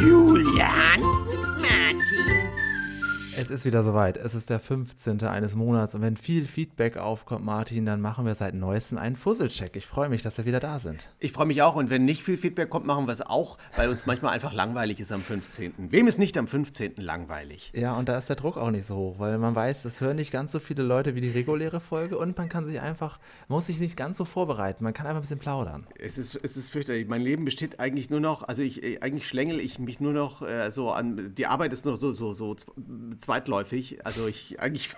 Julian, Martin. Es ist wieder soweit. Es ist der 15. eines Monats und wenn viel Feedback aufkommt, Martin, dann machen wir seit neuestem einen Fusselcheck. Ich freue mich, dass wir wieder da sind. Ich freue mich auch und wenn nicht viel Feedback kommt, machen wir es auch, weil uns manchmal einfach langweilig ist am 15. Wem ist nicht am 15. langweilig? Ja, und da ist der Druck auch nicht so hoch, weil man weiß, es hören nicht ganz so viele Leute wie die reguläre Folge und man kann sich einfach, muss sich nicht ganz so vorbereiten. Man kann einfach ein bisschen plaudern. Es ist, es ist fürchterlich. Mein Leben besteht eigentlich nur noch, also ich, äh, eigentlich schlängel ich mich nur noch äh, so an, die Arbeit ist nur so, so, so zweitläufig. Also ich, eigentlich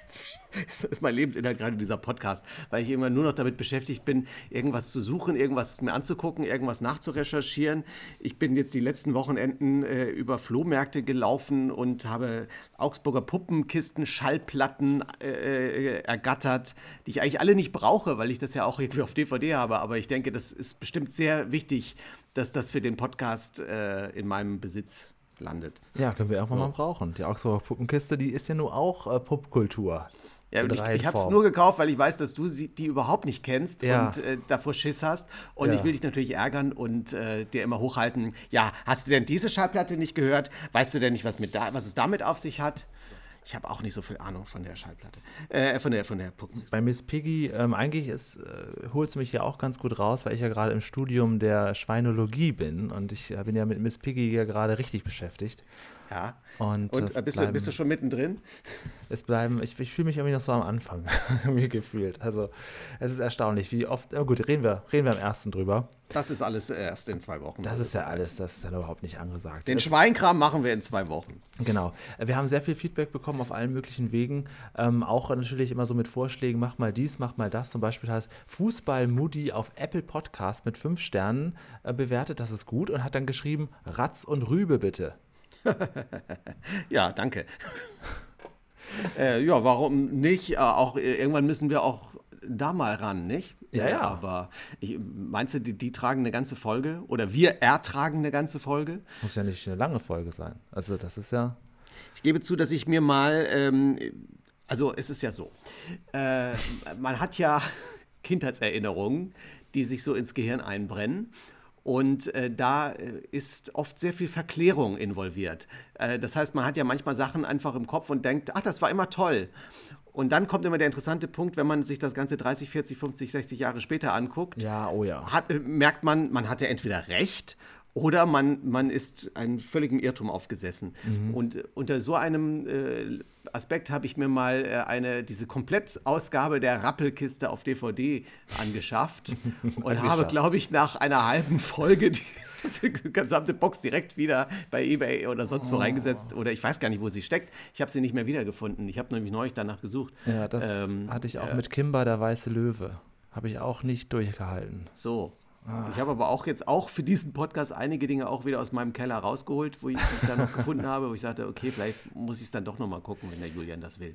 ist mein Lebensinhalt gerade dieser Podcast, weil ich immer nur noch damit beschäftigt bin, irgendwas zu suchen, irgendwas mir anzugucken, irgendwas nachzurecherchieren. Ich bin jetzt die letzten Wochenenden äh, über Flohmärkte gelaufen und habe Augsburger Puppenkisten, Schallplatten äh, äh, ergattert, die ich eigentlich alle nicht brauche, weil ich das ja auch irgendwie auf DVD habe. Aber ich denke, das ist bestimmt sehr wichtig, dass das für den Podcast äh, in meinem Besitz landet. Ja, können wir einfach so. mal brauchen. Die Augsburger Puppenkiste, die ist ja nur auch äh, Popkultur. Ja, ich, ich habe es nur gekauft, weil ich weiß, dass du sie, die überhaupt nicht kennst ja. und äh, davor Schiss hast. Und ja. ich will dich natürlich ärgern und äh, dir immer hochhalten. Ja, hast du denn diese Schallplatte nicht gehört? Weißt du denn nicht, was, mit da, was es damit auf sich hat? Ich habe auch nicht so viel Ahnung von der Schallplatte, äh, von der, von der Puppenkiste. Bei Miss Piggy, ähm, eigentlich äh, holt es mich ja auch ganz gut raus, weil ich ja gerade im Studium der Schweinologie bin und ich äh, bin ja mit Miss Piggy ja gerade richtig beschäftigt. Ja. Und, und bist, bleiben, du, bist du schon mittendrin? Es bleiben, ich, ich fühle mich irgendwie noch so am Anfang, mir gefühlt. Also es ist erstaunlich, wie oft, oh gut, reden wir, reden wir am ersten drüber. Das ist alles erst in zwei Wochen. Das ist ja alles, das ist ja überhaupt nicht angesagt. Den Schweinkram machen wir in zwei Wochen. Genau. Wir haben sehr viel Feedback bekommen auf allen möglichen Wegen. Ähm, auch natürlich immer so mit Vorschlägen, mach mal dies, mach mal das. Zum Beispiel hat Fußball Moody auf Apple Podcast mit fünf Sternen äh, bewertet, das ist gut und hat dann geschrieben, Ratz und Rübe bitte. ja, danke. äh, ja, warum nicht? Äh, auch äh, irgendwann müssen wir auch da mal ran, nicht? Ja, ja. Aber ich, meinst du, die, die, tragen eine ganze Folge? Oder wir ertragen eine ganze Folge? Muss ja nicht eine lange Folge sein. Also, das ist ja. Ich gebe zu, dass ich mir mal. Ähm, also, es ist ja so. Äh, man hat ja Kindheitserinnerungen, die sich so ins Gehirn einbrennen. Und äh, da äh, ist oft sehr viel Verklärung involviert. Äh, das heißt, man hat ja manchmal Sachen einfach im Kopf und denkt, ach, das war immer toll. Und dann kommt immer der interessante Punkt, wenn man sich das Ganze 30, 40, 50, 60 Jahre später anguckt. Ja, oh ja. Hat, äh, merkt man, man hatte entweder recht oder man, man ist einem völligen Irrtum aufgesessen. Mhm. Und unter so einem äh, Aspekt habe ich mir mal äh, eine, diese Komplettausgabe der Rappelkiste auf DVD angeschafft und habe, glaube ich, nach einer halben Folge die, diese gesamte Box direkt wieder bei eBay oder sonst wo oh. reingesetzt. Oder ich weiß gar nicht, wo sie steckt. Ich habe sie nicht mehr wiedergefunden. Ich habe nämlich neulich danach gesucht. Ja, das ähm, hatte ich auch äh, mit Kimba, der weiße Löwe. Habe ich auch nicht durchgehalten. So, Ah. Ich habe aber auch jetzt auch für diesen Podcast einige Dinge auch wieder aus meinem Keller rausgeholt, wo ich mich dann noch gefunden habe, wo ich sagte, okay, vielleicht muss ich es dann doch nochmal gucken, wenn der Julian das will.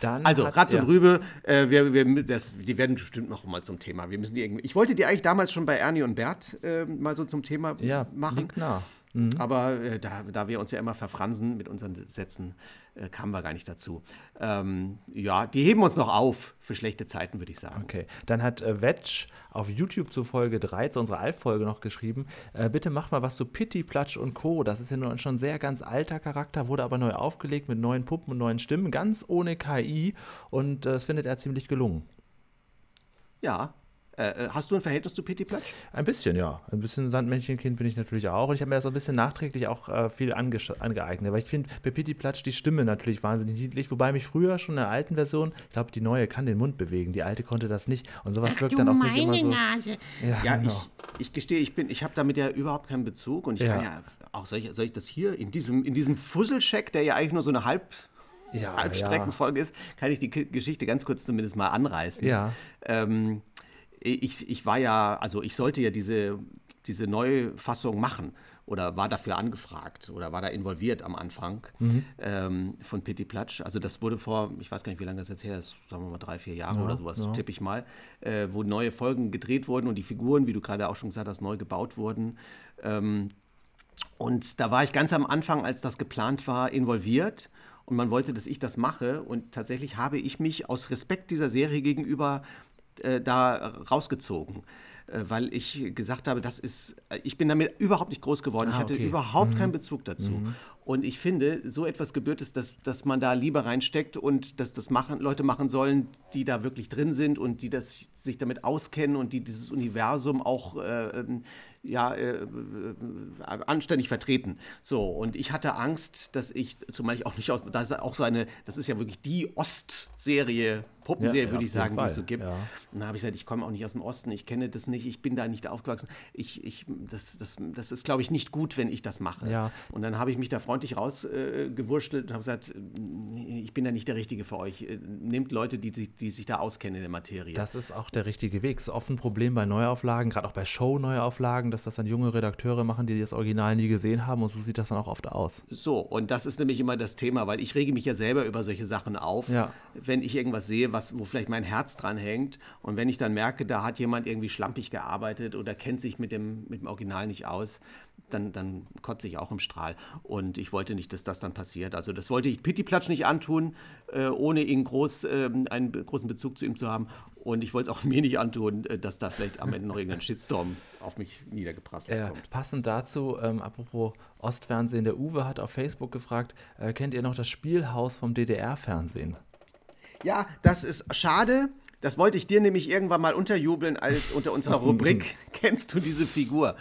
Dann also hat, Ratz und Rübe, äh, wir, wir, das, die werden bestimmt noch mal zum Thema. Wir müssen die irgendwie, ich wollte die eigentlich damals schon bei Ernie und Bert äh, mal so zum Thema ja, machen. Liegt nah. Mhm. Aber äh, da, da wir uns ja immer verfransen mit unseren Sätzen, äh, kamen wir gar nicht dazu. Ähm, ja, die heben uns noch auf für schlechte Zeiten, würde ich sagen. Okay, dann hat äh, Wetsch auf YouTube zu Folge 3, zu unserer Altfolge noch geschrieben, äh, bitte macht mal was zu Pitti, Platsch und Co. Das ist ja nun schon sehr ganz alter Charakter, wurde aber neu aufgelegt mit neuen Puppen und neuen Stimmen, ganz ohne KI und äh, das findet er ziemlich gelungen. Ja, äh, äh, hast du ein Verhältnis zu Pitti Platsch? Ein bisschen, ja. Ein bisschen Sandmännchenkind bin ich natürlich auch. Und ich habe mir das ein bisschen nachträglich auch äh, viel angeeignet. Weil ich finde bei Pitti Platsch die Stimme natürlich wahnsinnig niedlich. Wobei mich früher schon in der alten Version, ich glaube, die neue kann den Mund bewegen. Die alte konnte das nicht. Und sowas Ach, wirkt dann auf mich immer so. Nase. Ja, ja genau. ich, ich gestehe, ich, ich habe damit ja überhaupt keinen Bezug. Und ich ja. kann ja auch, soll ich, soll ich das hier in diesem, in diesem Fusselcheck, der ja eigentlich nur so eine Halb ja, Halbstreckenfolge ja. ist, kann ich die Geschichte ganz kurz zumindest mal anreißen. Ja. Ähm, ich, ich war ja, also ich sollte ja diese, diese Neufassung machen oder war dafür angefragt oder war da involviert am Anfang mhm. ähm, von Pitti Platsch. Also das wurde vor, ich weiß gar nicht, wie lange das jetzt her ist, sagen wir mal drei, vier Jahre ja, oder sowas, ja. tippe ich mal, äh, wo neue Folgen gedreht wurden und die Figuren, wie du gerade auch schon gesagt hast, neu gebaut wurden. Ähm, und da war ich ganz am Anfang, als das geplant war, involviert und man wollte, dass ich das mache. Und tatsächlich habe ich mich aus Respekt dieser Serie gegenüber äh, da rausgezogen äh, weil ich gesagt habe, das ist, äh, ich bin damit überhaupt nicht groß geworden. Ah, ich hatte okay. überhaupt keinen Bezug dazu. Und ich finde, so etwas gebührt es, dass, dass man da Liebe reinsteckt und dass das machen, Leute machen sollen, die da wirklich drin sind und die das, sich damit auskennen und die dieses Universum auch äh, ähm, ja, äh, anständig vertreten. So, und ich hatte Angst, dass ich, zumal ich auch nicht aus, das ist auch so eine, das ist ja wirklich die Ostserie, Puppenserie, Ja, würde ich sagen, die es so gibt. ja. Und da habe ich gesagt, ich komme auch nicht aus dem Osten, ich kenne das nicht, ich bin da nicht aufgewachsen. Ich, ich, das, das, das ist, glaube ich, nicht gut, wenn ich das mache. Ja. Und dann habe ich mich da freundlich rausgewurschtelt äh, und habe gesagt, ich bin da nicht der Richtige für euch. Äh, Nehmt Leute, die, sich- die sich da auskennen in der Materie. Das ist auch der richtige Weg. Es ist oft ein Problem bei Neuauflagen, gerade auch bei Show-Neuauflagen, dass das dann junge Redakteure machen, die das Original nie gesehen haben und so sieht das dann auch oft aus. So, und das ist nämlich immer das Thema, weil ich rege mich ja selber über solche Sachen auf, Ja. wenn ich irgendwas sehe, was, wo vielleicht mein Herz dran hängt und wenn ich dann merke, da hat jemand irgendwie schlampig gearbeitet oder kennt sich mit dem, mit dem Original nicht aus, dann, dann kotze ich auch im Strahl. Und ich wollte nicht, dass das dann passiert. Also das wollte ich Pittiplatsch nicht antun, äh, ohne ihn groß, ähm, einen großen Bezug zu ihm zu haben. Und ich wollte es auch mir nicht antun, äh, dass da vielleicht am Ende noch irgendein Shitstorm auf mich niedergeprasselt Äh, kommt. passend dazu, ähm, apropos Ostfernsehen, der Uwe hat auf Facebook gefragt, äh, kennt ihr noch das Spielhaus vom DDR-Fernsehen? Ja, das ist schade. Das wollte ich dir nämlich irgendwann mal unterjubeln als unter unserer Rubrik Kennst du diese Figur?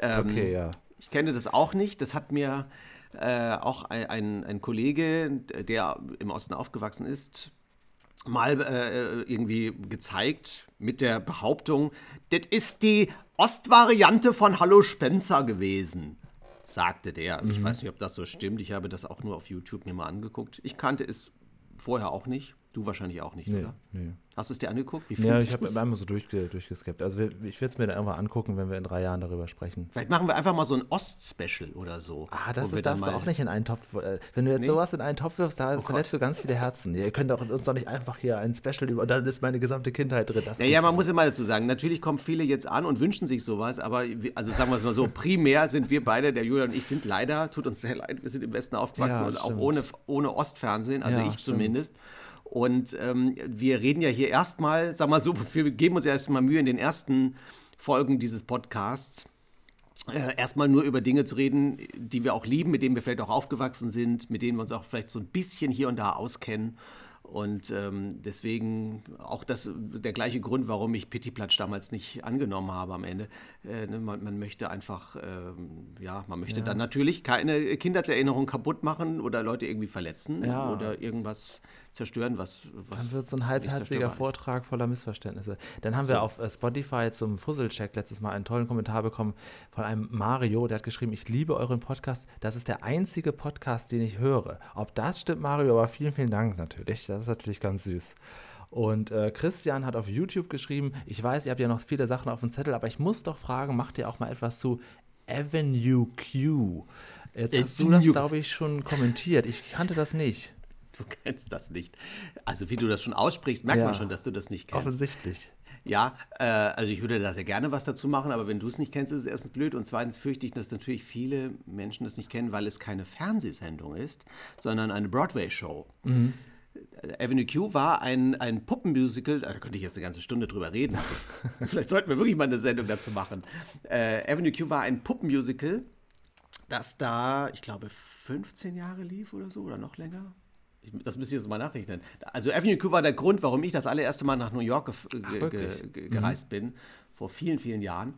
Ähm, Okay, ja. Ich kenne das auch nicht. Das hat mir äh, auch ein, ein, Kollege, der im Osten aufgewachsen ist, mal äh, irgendwie gezeigt mit der Behauptung, das ist die Ostvariante von Hallo Spencer gewesen, sagte der. Ich weiß nicht, ob das so stimmt. Ich habe das auch nur auf YouTube mir mal angeguckt. Ich kannte es vorher auch nicht. Du wahrscheinlich auch nicht, Nee, oder? nee. Hast du es dir angeguckt? Wie Ja, findest ich habe einmal so durchge durchgeskippt. Also ich werde es mir dann irgendwann angucken, wenn wir in drei Jahren darüber sprechen. Vielleicht machen wir einfach mal so ein Ost-Special oder so. Ah, das ist, darfst du auch nicht in einen Topf. äh, Wenn du jetzt Nee. sowas in einen Topf wirfst, da verletzt du ganz viele Herzen. Ihr könnt doch uns doch nicht einfach hier ein Special über. Da ist meine gesamte Kindheit drin. Das Naja, geht man nicht. muss immer dazu sagen, natürlich kommen viele jetzt an und wünschen sich sowas, aber also sagen wir es mal so, primär sind wir beide, der Julian und ich, sind leider, tut uns sehr leid, wir sind im Westen aufgewachsen Ja, und auch stimmt. ohne, ohne Ostfernsehen, also Ja, ich stimmt. zumindest. Und ähm, wir reden ja hier erstmal, sag mal so, wir geben uns ja erstmal Mühe in den ersten Folgen dieses Podcasts. Äh, erstmal nur über Dinge zu reden, die wir auch lieben, mit denen wir vielleicht auch aufgewachsen sind, mit denen wir uns auch vielleicht so ein bisschen hier und da auskennen. Und ähm, deswegen auch das, der gleiche Grund, warum ich Pittiplatsch damals nicht angenommen habe am Ende. Äh, ne, man, man möchte einfach, ähm, ja, man möchte dann natürlich keine Kindheitserinnerung kaputt machen oder Leute irgendwie verletzen Ja. oder irgendwas zerstören, was, was Dann wird so ein halbherziger. Vortrag voller Missverständnisse. Dann haben wir auf äh, Spotify zum Fusselcheck letztes Mal einen tollen Kommentar bekommen von einem Mario, der hat geschrieben, ich liebe euren Podcast. Das ist der einzige Podcast, den ich höre. Ob das stimmt, Mario, aber vielen, vielen Dank natürlich. Das ist natürlich ganz süß. Und äh, Christian hat auf YouTube geschrieben, ich weiß, ihr habt ja noch viele Sachen auf dem Zettel, aber ich muss doch fragen, macht ihr auch mal etwas zu Avenue Q? Jetzt hast du das, glaube ich, schon kommentiert. Ich kannte das nicht. Du kennst das nicht. Also wie du das schon aussprichst, merkt Ja. man schon, dass du das nicht kennst. Offensichtlich. Ja, äh, also ich würde da sehr gerne was dazu machen, aber wenn du es nicht kennst, ist es erstens blöd und zweitens fürchte ich, dass natürlich viele Menschen das nicht kennen, weil es keine Fernsehsendung ist, sondern eine Broadway-Show. Äh, Avenue Q war ein, ein Puppenmusical, da könnte ich jetzt eine ganze Stunde drüber reden. Vielleicht sollten wir wirklich mal eine Sendung dazu machen. Äh, Avenue Q war ein Puppenmusical, das da, ich glaube, 15 Jahre lief oder so oder noch länger. Das müsste ich jetzt mal nachrechnen. Also Avenue Q war der Grund, warum ich das allererste Mal nach New York ge ge wirklich? ge gereist bin, vor vielen, vielen Jahren.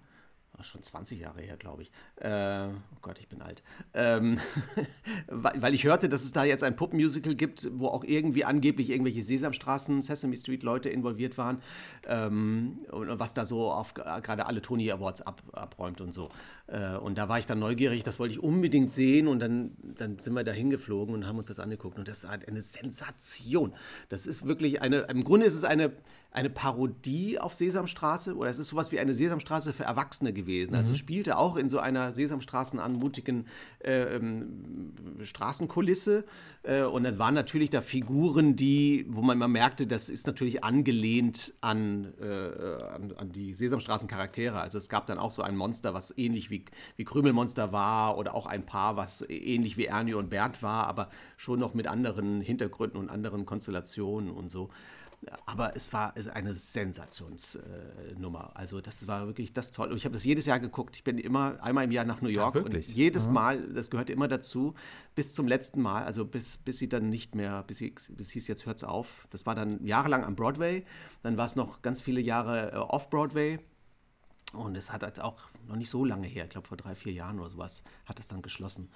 War schon 20 Jahre her, glaube ich. Äh, oh Gott, ich bin alt. Ähm, weil, weil ich hörte, dass es da jetzt ein Puppenmusical gibt, wo auch irgendwie angeblich irgendwelche Sesamstraßen, Sesame Street Leute involviert waren. Ähm, und was da so auf gerade alle Tony Awards ab, abräumt und so. Äh, und da war ich dann neugierig, das wollte ich unbedingt sehen und dann, dann sind wir da hingeflogen und haben uns das angeguckt. Und das ist eine Sensation. Das ist wirklich eine, im Grunde ist es eine, eine Parodie auf Sesamstraße oder es ist sowas wie eine Sesamstraße für Erwachsene gewesen. Also es spielte auch in so einer Sesamstraßen anmutigen äh, ähm, Straßenkulisse äh, und dann waren natürlich da Figuren, die, wo man mal merkte, das ist natürlich angelehnt an, äh, an, an die Sesamstraßen-Charaktere. Also es gab dann auch so ein Monster, was ähnlich wie, wie Krümelmonster war oder auch ein Paar, was ähnlich wie Ernie und Bert war, aber schon noch mit anderen Hintergründen und anderen Konstellationen und so. aber es war eine Sensationsnummer. Äh, also das war wirklich das toll. Und ich habe das jedes Jahr geguckt. Ich bin immer einmal im Jahr nach New York. Wirklich? Und jedes mhm. Mal, das gehörte immer dazu, bis zum letzten Mal, also bis, bis sie dann nicht mehr, bis, sie, bis hieß, jetzt hört es auf. Das war dann jahrelang am Broadway. Dann war es noch ganz viele Jahre äh, off-Broadway. Und es hat jetzt auch noch nicht so lange her, ich glaube vor drei, vier Jahren oder sowas, hat es dann geschlossen.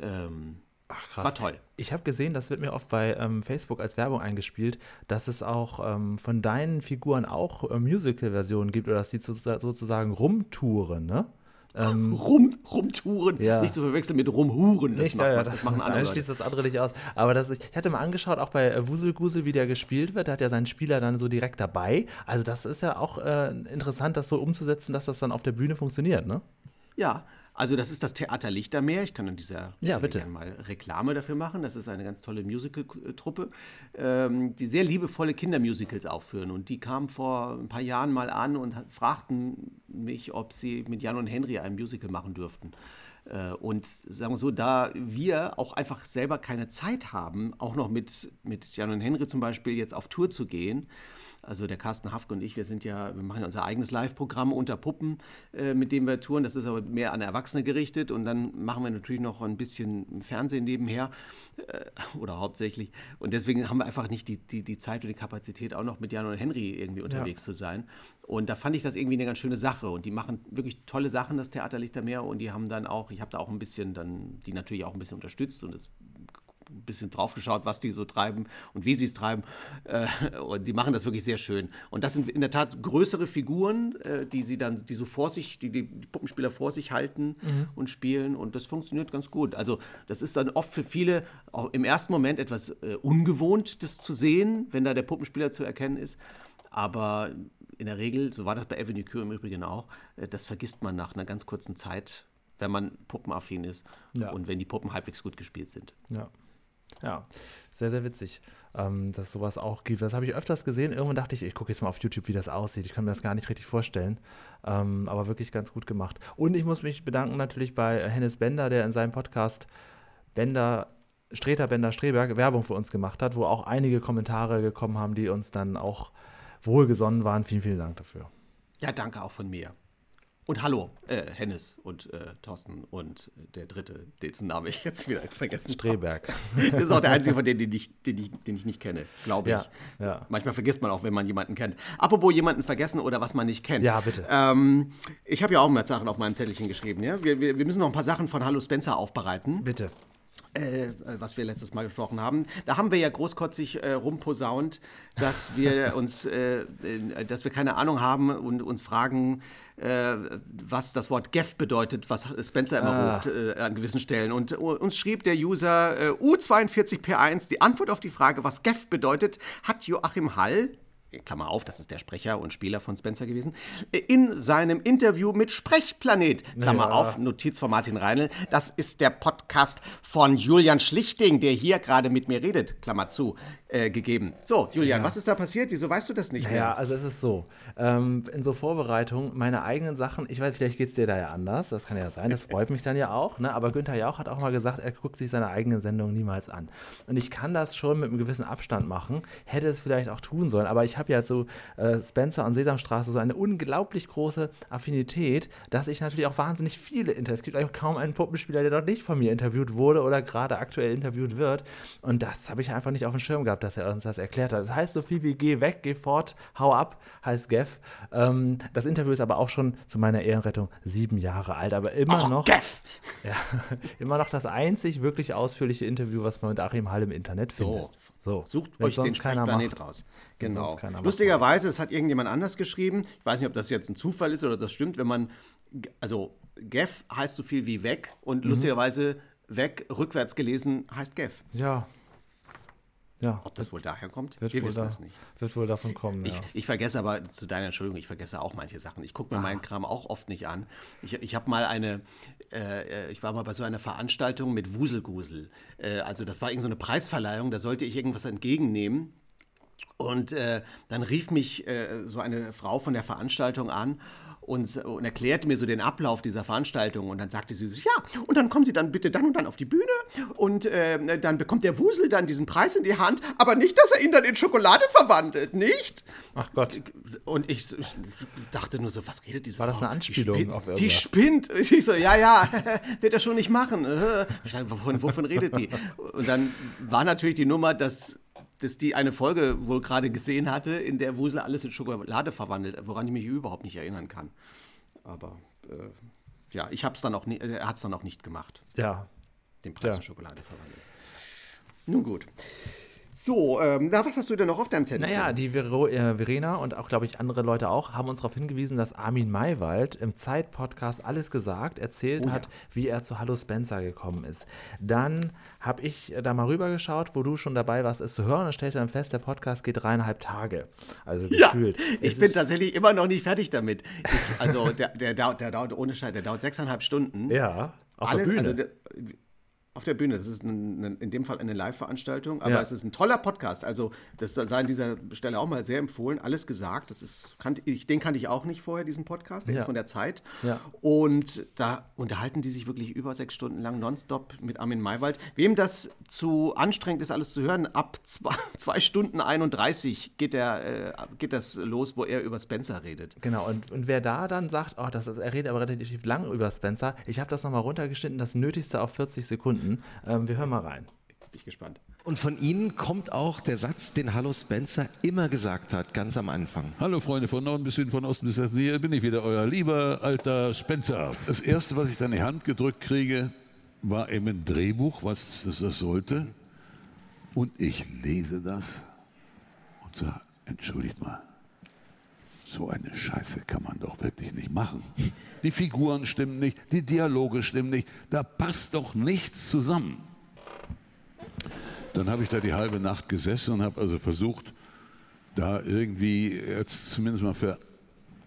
Ähm, Ach, krass. War toll. Ich habe gesehen, das wird mir oft bei ähm, Facebook als Werbung eingespielt, dass es auch ähm, von deinen Figuren auch äh, Musical-Versionen gibt oder dass die sozusagen rumtouren, ne? Ähm, Rum, rumtouren, ja. nicht zu verwechseln mit rumhuren. Das, nicht, macht, ja, das, das machen das andere. schließt das andere nicht aus. Aber das, ich, hatte mal angeschaut, auch bei äh, Wuselgusel, wie der gespielt wird, da hat ja seinen Spieler dann so direkt dabei. Also das ist ja auch äh, interessant, das so umzusetzen, dass das dann auf der Bühne funktioniert, ne? Ja, also das ist das Theater Lichtermeer. Ich kann an dieser ja, bitte. gerne mal Reklame dafür machen. Das ist eine ganz tolle Musical-Truppe, ähm, die sehr liebevolle Kindermusicals aufführen. Und die kamen vor ein paar Jahren mal an und fragten mich, ob sie mit Jan und Henry ein Musical machen dürften. Äh, und sagen wir so, da wir auch einfach selber keine Zeit haben, auch noch mit, mit Jan und Henry zum Beispiel jetzt auf Tour zu gehen, also der Carsten Hafke und ich, wir sind ja, wir machen ja unser eigenes Live-Programm unter Puppen, äh, mit dem wir touren. Das ist aber mehr an Erwachsene gerichtet. Und dann machen wir natürlich noch ein bisschen Fernsehen nebenher äh, oder hauptsächlich. Und deswegen haben wir einfach nicht die, die, die Zeit und die Kapazität, auch noch mit Jan und Henry irgendwie unterwegs ja. zu sein. Und da fand ich das irgendwie eine ganz schöne Sache. Und die machen wirklich tolle Sachen, das Theater Lichtermeer. Und die haben dann auch, ich habe da auch ein bisschen dann, die natürlich auch ein bisschen unterstützt und das ein bisschen drauf geschaut, was die so treiben und wie sie es treiben. Äh, und sie machen das wirklich sehr schön. Und das sind in der Tat größere Figuren, äh, die sie dann, die so vor sich, die die Puppenspieler vor sich halten mhm. und spielen. Und das funktioniert ganz gut. Also das ist dann oft für viele auch im ersten Moment etwas äh, ungewohnt, das zu sehen, wenn da der Puppenspieler zu erkennen ist. Aber in der Regel, so war das bei Avenue Q im Übrigen auch, das vergisst man nach einer ganz kurzen Zeit, wenn man puppenaffin ist ja. und wenn die Puppen halbwegs gut gespielt sind. Ja. Ja, sehr, sehr witzig, ähm, dass sowas auch gibt. Das habe ich öfters gesehen. Irgendwann dachte ich, ich gucke jetzt mal auf YouTube, wie das aussieht. Ich kann mir das gar nicht richtig vorstellen. Ähm, aber wirklich ganz gut gemacht. Und ich muss mich bedanken natürlich bei Hennes Bender, der in seinem Podcast Bender Streter Bender Streberg Werbung für uns gemacht hat, wo auch einige Kommentare gekommen haben, die uns dann auch wohlgesonnen waren. Vielen, vielen Dank dafür. Ja, danke auch von mir. Und hallo, äh, Hennes und äh, Thorsten und der dritte, dessen Name ich jetzt wieder vergessen Streberg. das ist auch der einzige von denen, den ich, den ich, den ich nicht kenne, glaube ich. Ja, ja. Manchmal vergisst man auch, wenn man jemanden kennt. Apropos jemanden vergessen oder was man nicht kennt. Ja, bitte. Ähm, ich habe ja auch mal Sachen auf meinem Zettelchen geschrieben. Ja? Wir, wir, wir müssen noch ein paar Sachen von Hallo Spencer aufbereiten. Bitte. Äh, was wir letztes Mal gesprochen haben. Da haben wir ja großkotzig äh, rumposaunt, dass wir uns, äh, dass wir keine Ahnung haben und uns fragen, äh, was das Wort Geff bedeutet, was Spencer immer ah. ruft äh, an gewissen Stellen. Und uns schrieb der User U42P1 die Antwort auf die Frage, was Geff bedeutet, hat Joachim Hall, Klammer auf, das ist der Sprecher und Spieler von Spencer gewesen, in seinem Interview mit Sprechplanet, Klammer ja. auf, Notiz von Martin Reinl, das ist der Podcast von Julian Schlichting, der hier gerade mit mir redet, Klammer zu, äh, gegeben. So, Julian, ja. was ist da passiert? Wieso weißt du das nicht mehr? Ja, also es ist so, ähm, in so Vorbereitung, meine eigenen Sachen, ich weiß, vielleicht geht es dir da ja anders, das kann ja sein, das freut mich dann ja auch, ne? aber Günther Jauch hat auch mal gesagt, er guckt sich seine eigenen Sendungen niemals an. Und ich kann das schon mit einem gewissen Abstand machen, hätte es vielleicht auch tun sollen, aber ich habe ja zu äh, Spencer und Sesamstraße so eine unglaublich große Affinität, dass ich natürlich auch wahnsinnig viele Interviews, es gibt eigentlich kaum einen Puppenspieler, der dort nicht von mir interviewt wurde oder gerade aktuell interviewt wird und das habe ich einfach nicht auf dem Schirm gehabt dass er uns das erklärt hat. Das heißt so viel wie geh weg, geh fort, hau ab, heißt Geff. Ähm, das Interview ist aber auch schon zu meiner Ehrenrettung sieben Jahre alt, aber immer Och, noch. Geff! Ja, immer noch das einzig wirklich ausführliche Interview, was man mit Achim Hall im Internet so. findet. So, sucht euch den Sprechplanet raus. Genau. Lustigerweise, das hat irgendjemand anders geschrieben. Ich weiß nicht, ob das jetzt ein Zufall ist oder das stimmt, wenn man, also Geff heißt so viel wie weg und mhm. lustigerweise weg rückwärts gelesen heißt Geff. Ja, ja. Ob das wohl daher kommt? Wird Wir wissen da, es nicht. Wird wohl davon kommen, ich, ja. ich, vergesse aber, zu deiner Entschuldigung, ich vergesse auch manche Sachen. Ich gucke mir ah. meinen Kram auch oft nicht an. Ich, ich habe mal eine, äh, ich war mal bei so einer Veranstaltung mit Wuselgusel. Äh, also das war irgendeine so Preisverleihung, da sollte ich irgendwas entgegennehmen. Und äh, dann rief mich äh, so eine Frau von der Veranstaltung an und, und erklärte mir so den Ablauf dieser Veranstaltung. Und dann sagte sie so, ja, und dann kommen Sie dann bitte dann und dann auf die Bühne und äh, dann bekommt der Wusel dann diesen Preis in die Hand, aber nicht, dass er ihn dann in Schokolade verwandelt, nicht? Ach Gott. Und ich, ich dachte nur so, was redet diese War das Frau? eine Anspielung die spinnt, auf Die irgendwas? spinnt. Ich so, ja, ja, wird er schon nicht machen. Ich dachte, wovon, wovon redet die? Und dann war natürlich die Nummer, dass dass die eine Folge wohl gerade gesehen hatte, in der Wusel alles in Schokolade verwandelt, woran ich mich überhaupt nicht erinnern kann. Aber äh, ja, ich hab's dann auch nie, er hat es dann auch nicht gemacht, Ja. den Preis Ja. in Schokolade verwandelt. Nun gut. So, ähm, na, was hast du denn noch auf deinem Zettel? Naja, die Vero, äh, Verena und auch, glaube ich, andere Leute auch haben uns darauf hingewiesen, dass Armin Maywald im Zeit-Podcast alles gesagt, erzählt Oh ja. hat, wie er zu Hallo Spencer gekommen ist. Dann habe ich da mal rübergeschaut, wo du schon dabei warst, es zu hören und stellte dann fest, der Podcast geht dreieinhalb Tage. Also Ja, gefühlt. ich Es bin tatsächlich immer noch nicht fertig damit. Ich, also der, der, dauert, der dauert ohne Scheiß, der dauert sechseinhalb Stunden. Ja, auf Alles, der Bühne. Also der, auf der Bühne, das ist ein, ein, in dem Fall eine Live-Veranstaltung, aber Ja. es ist ein toller Podcast. Also das sei an dieser Stelle auch mal sehr empfohlen. Alles gesagt, das ist, kannte ich, den kannte ich auch nicht vorher, diesen Podcast, der Ja. ist von der Zeit. Ja. Und da unterhalten die sich wirklich über sechs Stunden lang nonstop mit Armin Maywald. Wem das zu anstrengend ist, alles zu hören, ab zwei, zwei Stunden 31 geht, der, äh, geht das los, wo er über Spencer redet. Genau, und, und wer da dann sagt, oh, das ist, er redet aber relativ lang über Spencer, ich habe das nochmal runtergeschnitten, das Nötigste auf 40 Sekunden. Ähm, wir hören mal rein. Jetzt bin ich gespannt. Und von Ihnen kommt auch der Satz, den Hallo Spencer immer gesagt hat, ganz am Anfang. Hallo Freunde von Norden bis Süden, von Osten bis Westen. Hier bin ich wieder, euer lieber alter Spencer. Das erste, was ich dann in die Hand gedrückt kriege, war eben ein Drehbuch, was das sollte. Und ich lese das und sage, entschuldigt mal, so eine Scheiße kann man doch wirklich nicht machen. Die Figuren stimmen nicht, die Dialoge stimmen nicht, da passt doch nichts zusammen. Dann habe ich da die halbe Nacht gesessen und habe also versucht, da irgendwie jetzt zumindest mal für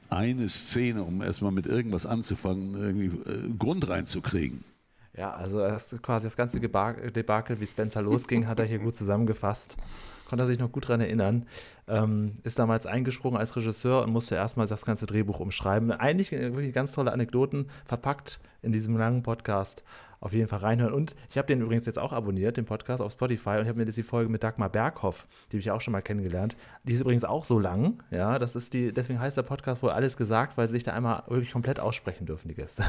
eine Szene, um erstmal mit irgendwas anzufangen, irgendwie äh, Grund reinzukriegen. Ja, also das quasi das ganze Debakel, wie Spencer losging, hat er hier gut zusammengefasst. Konnte er sich noch gut daran erinnern. Ähm, ist damals eingesprungen als Regisseur und musste erstmal das ganze Drehbuch umschreiben. Eigentlich äh, wirklich ganz tolle Anekdoten verpackt in diesem langen Podcast. Auf jeden Fall reinhören. Und ich habe den übrigens jetzt auch abonniert, den Podcast auf Spotify, und ich habe mir jetzt die Folge mit Dagmar Berghoff, die habe ich auch schon mal kennengelernt. Die ist übrigens auch so lang. Ja, das ist die, deswegen heißt der Podcast wohl alles gesagt, weil sie sich da einmal wirklich komplett aussprechen dürfen, die Gäste.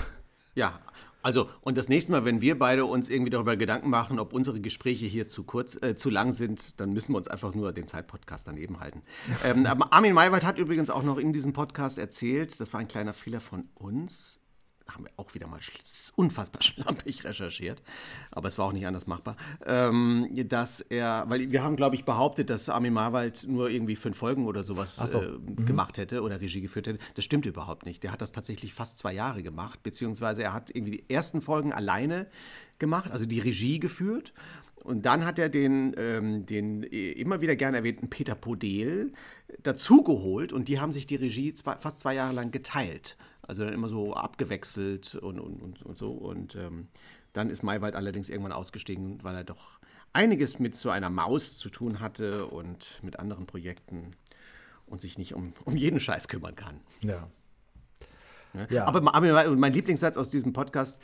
Ja, also und das nächste Mal, wenn wir beide uns irgendwie darüber Gedanken machen, ob unsere Gespräche hier zu kurz, äh, zu lang sind, dann müssen wir uns einfach nur den Zeitpodcast daneben halten. ähm, Armin Maywald hat übrigens auch noch in diesem Podcast erzählt, das war ein kleiner Fehler von uns. Haben wir auch wieder mal unfassbar schlampig recherchiert, aber es war auch nicht anders machbar, ähm, dass er, weil wir haben, glaube ich, behauptet, dass Armin Maywald nur irgendwie fünf Folgen oder sowas so. äh, gemacht hätte oder Regie geführt hätte. Das stimmt überhaupt nicht. Der hat das tatsächlich fast zwei Jahre gemacht, beziehungsweise er hat irgendwie die ersten Folgen alleine gemacht, also die Regie geführt. Und dann hat er den, ähm, den äh, immer wieder gern erwähnten Peter Podel dazugeholt und die haben sich die Regie zwei, fast zwei Jahre lang geteilt. Also dann immer so abgewechselt und, und, und, und so. Und ähm, dann ist Maywald allerdings irgendwann ausgestiegen, weil er doch einiges mit so einer Maus zu tun hatte und mit anderen Projekten und sich nicht um, um jeden Scheiß kümmern kann. Ja. Ja. Aber mein Lieblingssatz aus diesem Podcast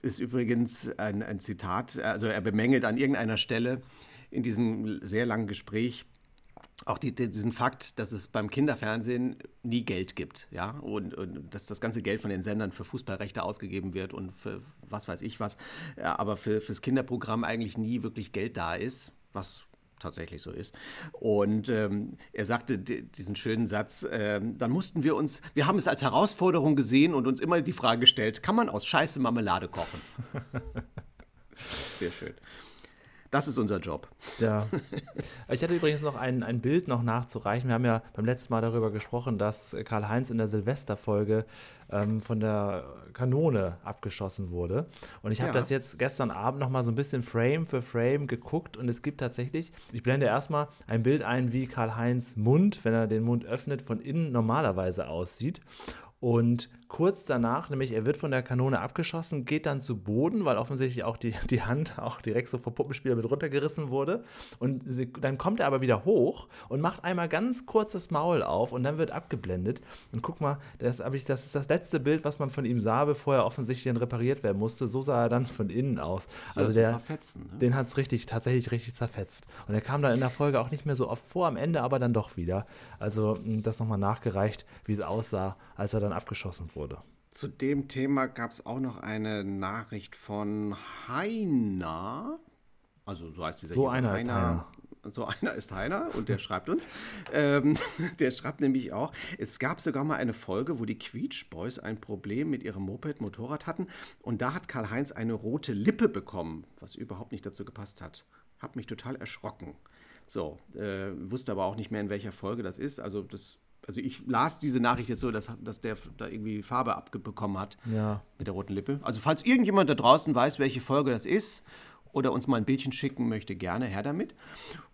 ist übrigens ein, ein Zitat. Also er bemängelt an irgendeiner Stelle in diesem sehr langen Gespräch auch die, die- diesen Fakt, dass es beim Kinderfernsehen nie Geld gibt, ja, und, und dass das ganze Geld von den Sendern für Fußballrechte ausgegeben wird und für was weiß ich was, ja, aber für fürs Kinderprogramm eigentlich nie wirklich Geld da ist, was tatsächlich so ist. Und ähm, er sagte di- diesen schönen Satz, ähm, dann mussten wir uns, wir haben es als Herausforderung gesehen und uns immer die Frage gestellt, kann man aus Scheiße Marmelade kochen? Sehr schön. Das ist unser Job. Ja. Ich hatte übrigens noch ein, ein Bild noch nachzureichen. Wir haben ja beim letzten Mal darüber gesprochen, dass Karl-Heinz in der Silvesterfolge ähm, von der Kanone abgeschossen wurde. Und ich habe Ja. das jetzt gestern Abend noch mal so ein bisschen Frame für Frame geguckt und es gibt tatsächlich, ich blende erstmal ein Bild ein, wie Karl-Heinz Mund, wenn er den Mund öffnet, von innen normalerweise aussieht. Und kurz danach, nämlich er wird von der Kanone abgeschossen, geht dann zu Boden, weil offensichtlich auch die, die Hand auch direkt so vom Puppenspieler mit runtergerissen wurde. Und sie, dann kommt er aber wieder hoch und macht einmal ganz kurz das Maul auf und dann wird abgeblendet. Und guck mal, das, ich, das ist das letzte Bild, was man von ihm sah, bevor er offensichtlich dann repariert werden musste. So sah er dann von innen aus. Also der, Fetzen, ne? den hat es richtig, tatsächlich richtig zerfetzt. Und er kam dann in der Folge auch nicht mehr so oft vor, am Ende aber dann doch wieder. Also mh, das nochmal nachgereicht, wie es aussah, als er dann abgeschossen wurde. Zu dem Thema gab es auch noch eine Nachricht von Heiner. Also so heißt dieser So einer ist Heiner. So einer ist Heiner und der schreibt uns. Ähm, der schreibt nämlich auch, es gab sogar mal eine Folge, wo die Quietsch Boys ein Problem mit ihrem Moped-Motorrad hatten und da hat Karl-Heinz eine rote Lippe bekommen, was überhaupt nicht dazu gepasst hat. Hab mich total erschrocken. So, äh, wusste aber auch nicht mehr, in welcher Folge das ist. Also das also ich las diese Nachricht jetzt so, dass, dass der da irgendwie Farbe abbekommen hat Ja. mit der roten Lippe. Also falls irgendjemand da draußen weiß, welche Folge das ist oder uns mal ein Bildchen schicken möchte, gerne her damit.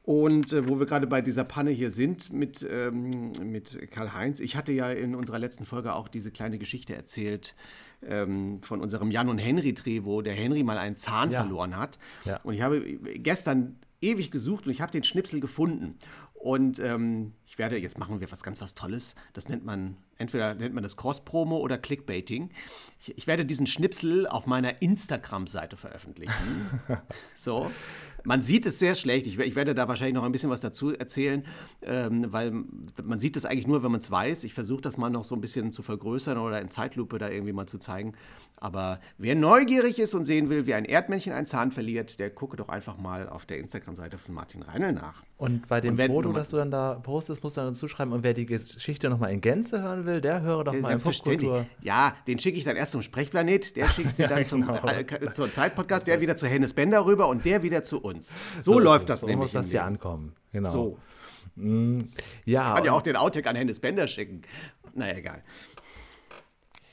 Und äh, wo wir gerade bei dieser Panne hier sind mit, ähm, mit Karl-Heinz, ich hatte ja in unserer letzten Folge auch diese kleine Geschichte erzählt ähm, von unserem Jan und Henry-Dreh, wo der Henry mal einen Zahn Ja. verloren hat. Ja. Und ich habe gestern ewig gesucht und ich habe den Schnipsel gefunden. Und ähm, ich werde, jetzt machen wir was ganz was Tolles. Das nennt man, entweder nennt man das Cross-Promo oder Clickbaiting. Ich, ich werde diesen Schnipsel auf meiner Instagram-Seite veröffentlichen. so. Man sieht es sehr schlecht. Ich, ich werde da wahrscheinlich noch ein bisschen was dazu erzählen, ähm, weil man sieht es eigentlich nur, wenn man es weiß. Ich versuche das mal noch so ein bisschen zu vergrößern oder in Zeitlupe da irgendwie mal zu zeigen. Aber wer neugierig ist und sehen will, wie ein Erdmännchen einen Zahn verliert, der gucke doch einfach mal auf der Instagram-Seite von Martin Reinl nach. Und bei dem Und wenn- Foto, das du dann da postest, musst du dann dazu schreiben. Und wer die Geschichte nochmal in Gänze hören will, der höre doch mal im Selbstverständlich. Popkultur. Ja, den schicke ich dann erst zum Sprechplanet, der schickt sie dann zum, genau. äh, zur Zeitpodcast, der wieder zu Hennes Bender rüber und der wieder zu uns. So, läuft das so nämlich. muss das hier ankommen. Genau. So. Ja, Kann ja auch den Outtake an Hennes Bender schicken. Naja, egal.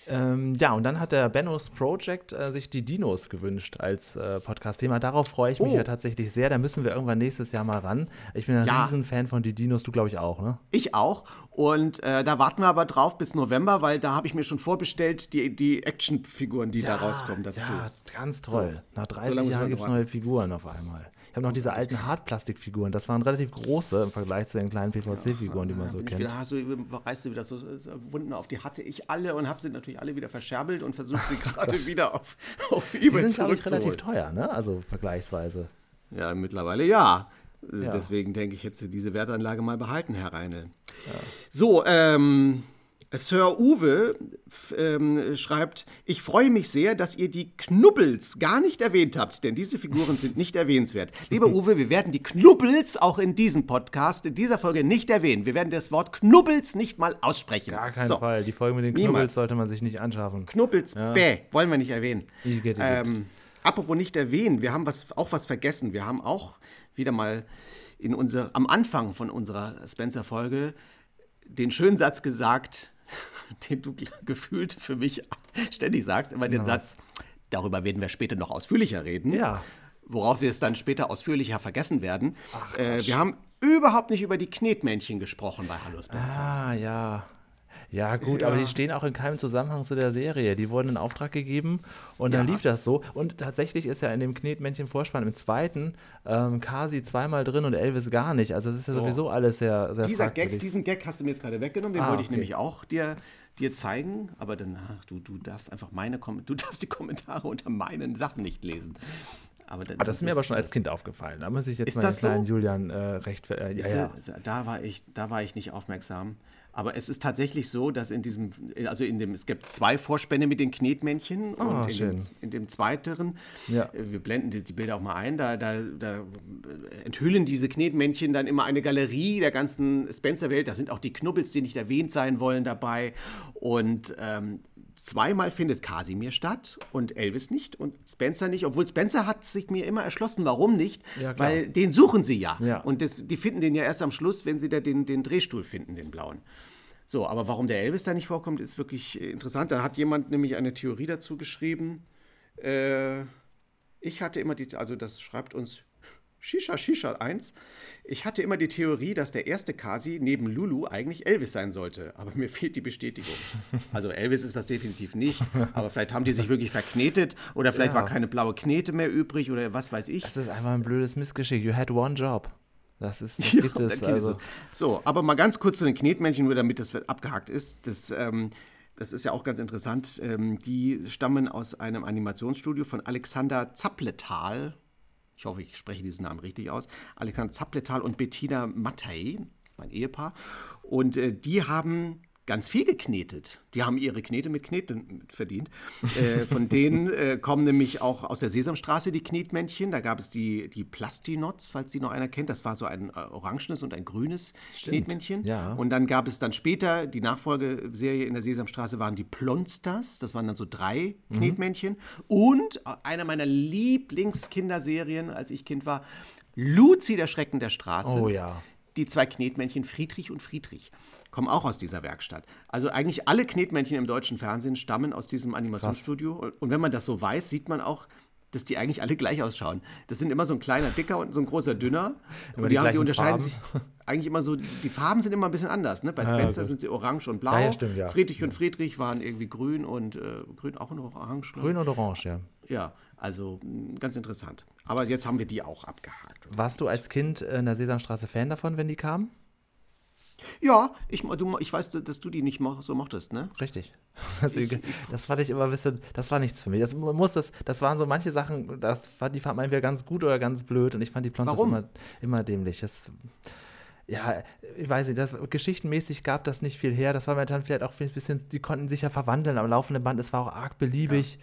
Ähm, ja, und dann hat der Benno's Project äh, sich die Dinos gewünscht als äh, Podcast-Thema. Darauf freue ich mich Oh. ja tatsächlich sehr. Da müssen wir irgendwann nächstes Jahr mal ran. Ich bin ein Ja. Riesenfan von die Dinos, du glaube ich auch, ne? Ich auch. Und äh, da warten wir aber drauf bis November, weil da habe ich mir schon vorbestellt, die, die Actionfiguren, die da rauskommen dazu. Ja, ganz toll. Nach 30 lange muss Jahren gibt es neue Figuren auf einmal. Ich habe noch diese alten Hartplastikfiguren. Das waren relativ große im Vergleich zu den kleinen PVC-Figuren, die man so kennt. wieder, hast du, reißt du wieder so Wunden auf, die hatte ich alle und habe sie natürlich alle wieder verscherbelt und versucht sie gerade wieder auf, auf Die eBay sind, glaube ich, zurückzuholen. relativ teuer, ne? Also vergleichsweise. Ja, mittlerweile ja. Ja. Deswegen denke ich, hätte sie diese Wertanlage mal behalten, Herr Reinl. So, ähm, Sir Uwe ähm, schreibt, ich freue mich sehr, dass ihr die Knubbels gar nicht erwähnt habt, denn diese Figuren sind nicht erwähnenswert. Lieber Uwe, wir werden die Knubbels auch in diesem Podcast, in dieser Folge nicht erwähnen. Wir werden das Wort Knubbels nicht mal aussprechen. Gar keinen so, Fall. Die Folge mit den Niemals. Knubbels sollte man sich nicht anschaffen. Knubbels, bäh, wollen wir nicht erwähnen. Ich get it. Ähm, apropos nicht erwähnen, wir haben was, auch was vergessen. Wir haben auch wieder mal in unser, am Anfang von unserer Spencer-Folge den schönen Satz gesagt, den du gefühlt für mich ständig sagst, immer den Satz, darüber werden wir später noch ausführlicher reden. Ja. Worauf wir es dann später ausführlicher vergessen werden. äh, wir haben überhaupt nicht über die Knetmännchen gesprochen bei Hallo Spencer. Ah, ja. Ja, gut, aber die stehen auch in keinem Zusammenhang zu der Serie. Die wurden in Auftrag gegeben und dann Ja. lief das so. Und tatsächlich ist ja in dem Knetmännchen-Vorspann im zweiten ähm, Kasi zweimal drin und Elvis gar nicht. Also, es ist ja So. sowieso alles sehr, sehr Dieser fragwürdig. Gag, diesen Gag hast du mir jetzt gerade weggenommen, den Ah, wollte ich okay. nämlich auch dir, dir zeigen, aber dann, ach, du, du darfst einfach meine Kom du darfst die Kommentare unter meinen Sachen nicht lesen. Aber dann, Ah, das ist mir aber schon als Kind aufgefallen. Da muss ich jetzt mal den das so? kleinen Julian äh, recht. Äh, ja, ja. Da war ich, da war ich nicht aufmerksam. Aber es ist tatsächlich so, dass in diesem, also in dem, es gibt zwei Vorspänne mit den Knetmännchen und in dem, in dem zweiteren, Ja. äh, wir blenden die, die Bilder auch mal ein, da, da, da enthüllen diese Knetmännchen dann immer eine Galerie der ganzen Spencer-Welt. Da sind auch die Knubbels, die nicht erwähnt sein wollen, dabei. Und ähm, zweimal findet Casimir statt und Elvis nicht und Spencer nicht, obwohl Spencer hat sich mir immer erschlossen, warum nicht, Ja, klar. weil den suchen sie ja. Ja. Und das, die finden den ja erst am Schluss, wenn sie da den, den Drehstuhl finden, den blauen. So, aber warum der Elvis da nicht vorkommt, ist wirklich äh, interessant. Da hat jemand nämlich eine Theorie dazu geschrieben. Äh, ich hatte immer die, also das schreibt uns Shisha Shisha 1. Ich hatte immer die Theorie, dass der erste Kasi neben Lulu eigentlich Elvis sein sollte, aber mir fehlt die Bestätigung. Also Elvis ist das definitiv nicht, aber vielleicht haben die sich wirklich verknetet oder vielleicht Ja. war keine blaue Knete mehr übrig oder was weiß ich. Das ist einfach ein blödes Missgeschick. You had one job. Das ist, das Ja, gibt es. dann geht Also, so. so, aber mal ganz kurz zu den Knetmännchen, nur damit das abgehakt ist. Das, ähm, das ist ja auch ganz interessant. Ähm, die stammen aus einem Animationsstudio von Alexander Zappletal. Ich hoffe, ich spreche diesen Namen richtig aus. Alexander Zappletal und Bettina Mattei, das ist mein Ehepaar. Und äh, die haben ganz viel geknetet. Die haben ihre Knete mit Kneten verdient. Äh, von denen äh, kommen nämlich auch aus der Sesamstraße die Knetmännchen. Da gab es die, die Plastinots, falls die noch einer kennt. Das war so ein äh, orangenes und ein grünes Knetmännchen. ja. Und dann gab es dann später, die Nachfolgeserie in der Sesamstraße waren die Plonsters. Das waren dann so drei Mhm. Knetmännchen. Und einer meiner Lieblingskinderserien, als ich Kind war, Luzi, der Schrecken der Straße. Oh ja. Die zwei Knetmännchen Friedrich und Friedrich kommen auch aus dieser Werkstatt. Also eigentlich alle Knetmännchen im deutschen Fernsehen stammen aus diesem Animationsstudio. Und- Und wenn man das so weiß, sieht man auch, dass die eigentlich alle gleich ausschauen. Das sind immer so ein kleiner Dicker und so ein großer Dünner. Immer und die die, haben, die unterscheiden Farben. sich eigentlich immer so, die Farben sind immer ein bisschen anders. Ne? Bei Spencer gut. sind sie orange und blau. Ja, ja, stimmt, ja. Friedrich und Friedrich waren irgendwie grün und äh, grün auch noch orange. Ne? grün und orange, ja. Ja, also mh, ganz interessant. Aber jetzt haben wir die auch abgehakt. Warst du als Kind in der Sesamstraße Fan davon, wenn die kamen? Ja, ich, du, ich weiß, dass du die nicht so mochtest, ne? Richtig. Also, das fand ich immer ein bisschen, das war nichts für mich. Das, muss das, das waren so manche Sachen, das die fand man entweder ganz gut oder ganz blöd und ich fand die Plonsters Warum? immer, immer dämlich. Das, ja, ich weiß nicht, das, geschichtenmäßig gab das nicht viel her. Das war mir dann vielleicht auch ein bisschen, die konnten sich ja verwandeln am laufenden Band. Es war auch arg beliebig.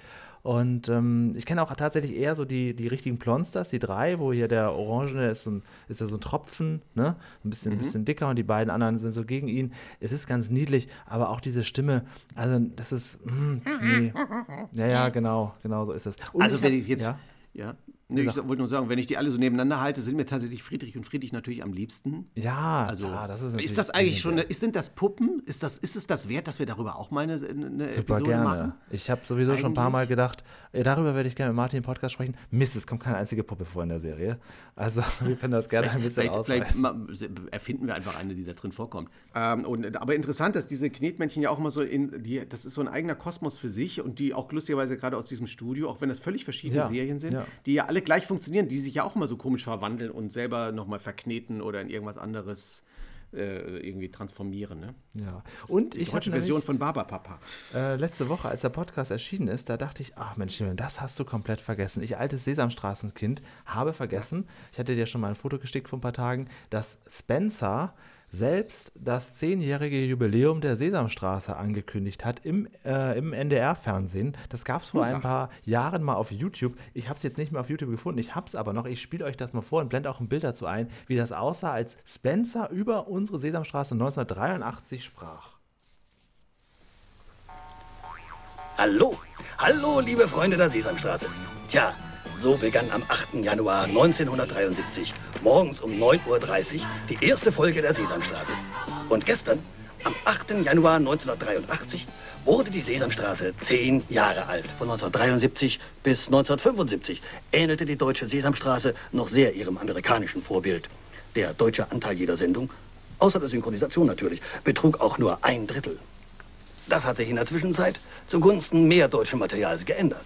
Und ähm, ich kenne auch tatsächlich eher so die, die richtigen Plonsters, die drei, wo hier der Orangene ist, so ein, ist ja so ein Tropfen, ne? Ein bisschen, ein bisschen dicker und die beiden anderen sind so gegen ihn. Es ist ganz niedlich, aber auch diese Stimme, also das ist, hm, nee. Ja, ja, genau, genau so ist es. Und Also, wenn hab- ich jetzt. Ja, Ja. Nee, ich wollte nur sagen, wenn ich die alle so nebeneinander halte, sind mir tatsächlich Friedrich und Friedrich natürlich am liebsten. ja, Also, klar, das ist ist, das eigentlich schon, ist, sind das Puppen? Ist, das, ist es das wert, dass wir darüber auch mal eine, eine Super Episode gerne. machen? Ich habe sowieso schon ein paar Eigentlich- Mal gedacht, äh, darüber werde ich gerne mit Martin im Podcast sprechen. Mist, es kommt keine einzige Puppe vor in der Serie. Also wir können das gerne ein bisschen Vielleicht, ausweiten. vielleicht erfinden wir einfach eine, die da drin vorkommt. Ähm, und, aber interessant, dass diese Knetmännchen ja auch immer so in, die, das ist so ein eigener Kosmos für sich und die auch lustigerweise gerade aus diesem Studio, auch wenn das völlig verschiedene Ja, Serien sind, ja. die ja alle gleich funktionieren, die sich ja auch immer so komisch verwandeln und selber nochmal verkneten oder in irgendwas anderes äh, irgendwie transformieren. Ne? Ja. Und Die ich deutsche hatte Version von Barbapapa. äh, letzte Woche, als der Podcast erschienen ist, da dachte ich, ach Mensch, das hast du komplett vergessen. Ich, altes Sesamstraßenkind, habe vergessen, ich hatte dir schon mal ein Foto geschickt vor ein paar Tagen, dass Spencer selbst das zehnjährige Jubiläum der Sesamstraße angekündigt hat im, äh, im NDR-Fernsehen. Das gab es vor ein paar Jahren mal auf YouTube. Ich habe es jetzt nicht mehr auf YouTube gefunden, ich habe es aber noch. Ich spiele euch das mal vor und blende auch ein Bild dazu ein, wie das aussah, als Spencer über unsere Sesamstraße 1983 sprach. Hallo, hallo, liebe Freunde der Sesamstraße. Tja, so begann am 8. Januar 1973 morgens um 9.30 Uhr die erste Folge der Sesamstraße. Und gestern, am 8. Januar 1983, wurde die Sesamstraße zehn Jahre alt. Von 1973 bis 1975 ähnelte die deutsche Sesamstraße noch sehr ihrem amerikanischen Vorbild. Der deutsche Anteil jeder Sendung, außer der Synchronisation natürlich, betrug auch nur ein Drittel. Das hat sich in der Zwischenzeit zugunsten mehr deutschen Materials geändert.